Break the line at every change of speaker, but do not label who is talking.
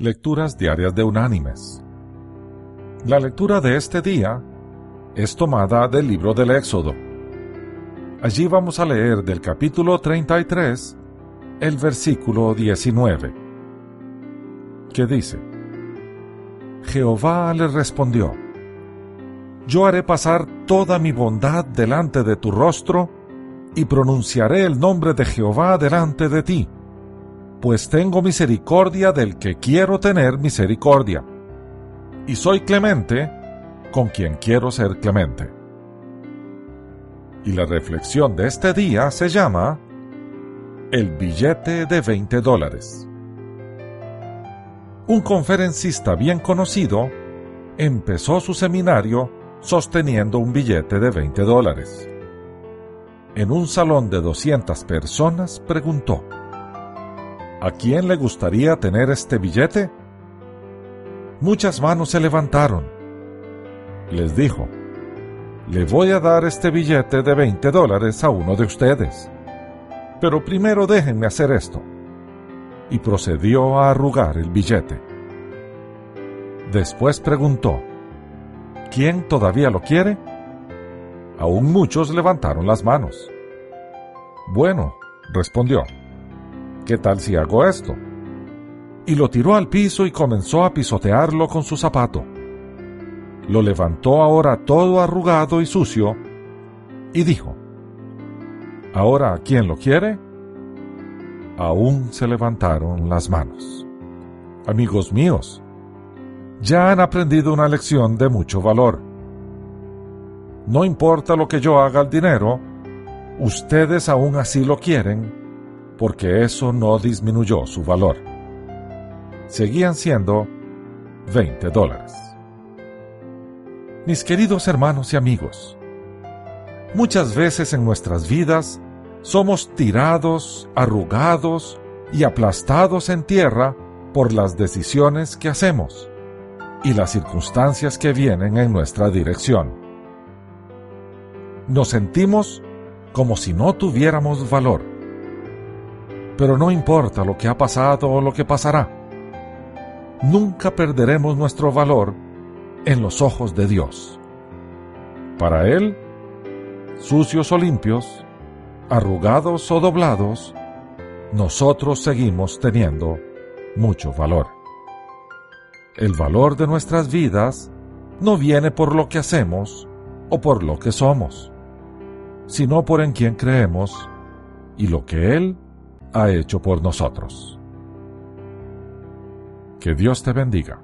Lecturas Diarias de Unánimes. La lectura de este día es tomada del libro del Éxodo. Allí vamos a leer del capítulo 33 el versículo 19, que dice, Jehová le respondió, Yo haré pasar toda mi bondad delante de tu rostro, y pronunciaré el nombre de Jehová delante de ti pues tengo misericordia del que quiero tener misericordia, y soy clemente con quien quiero ser clemente. Y la reflexión de este día se llama El billete de 20 dólares. Un conferencista bien conocido empezó su seminario sosteniendo un billete de 20 dólares. En un salón de 200 personas preguntó, ¿A quién le gustaría tener este billete? Muchas manos se levantaron. Les dijo, le voy a dar este billete de 20 dólares a uno de ustedes. Pero primero déjenme hacer esto. Y procedió a arrugar el billete. Después preguntó, ¿quién todavía lo quiere? Aún muchos levantaron las manos. Bueno, respondió, ¿qué tal si hago esto? Y lo tiró al piso y comenzó a pisotearlo con su zapato. Lo levantó ahora todo arrugado y sucio y dijo, ¿Ahora quién lo quiere? Aún se levantaron las manos. Amigos míos, ya han aprendido una lección de mucho valor. No importa lo que yo haga al dinero, ustedes aún así lo quieren porque eso no disminuyó su valor. Seguían siendo 20 dólares. Mis queridos hermanos y amigos, muchas veces en nuestras vidas somos tirados, arrugados y aplastados en tierra por las decisiones que hacemos y las circunstancias que vienen en nuestra dirección. Nos sentimos como si no tuviéramos valor pero no importa lo que ha pasado o lo que pasará. Nunca perderemos nuestro valor en los ojos de Dios. Para Él, sucios o limpios, arrugados o doblados, nosotros seguimos teniendo mucho valor. El valor de nuestras vidas no viene por lo que hacemos o por lo que somos, sino por en quien creemos y lo que Él ha hecho por nosotros. Que Dios te bendiga.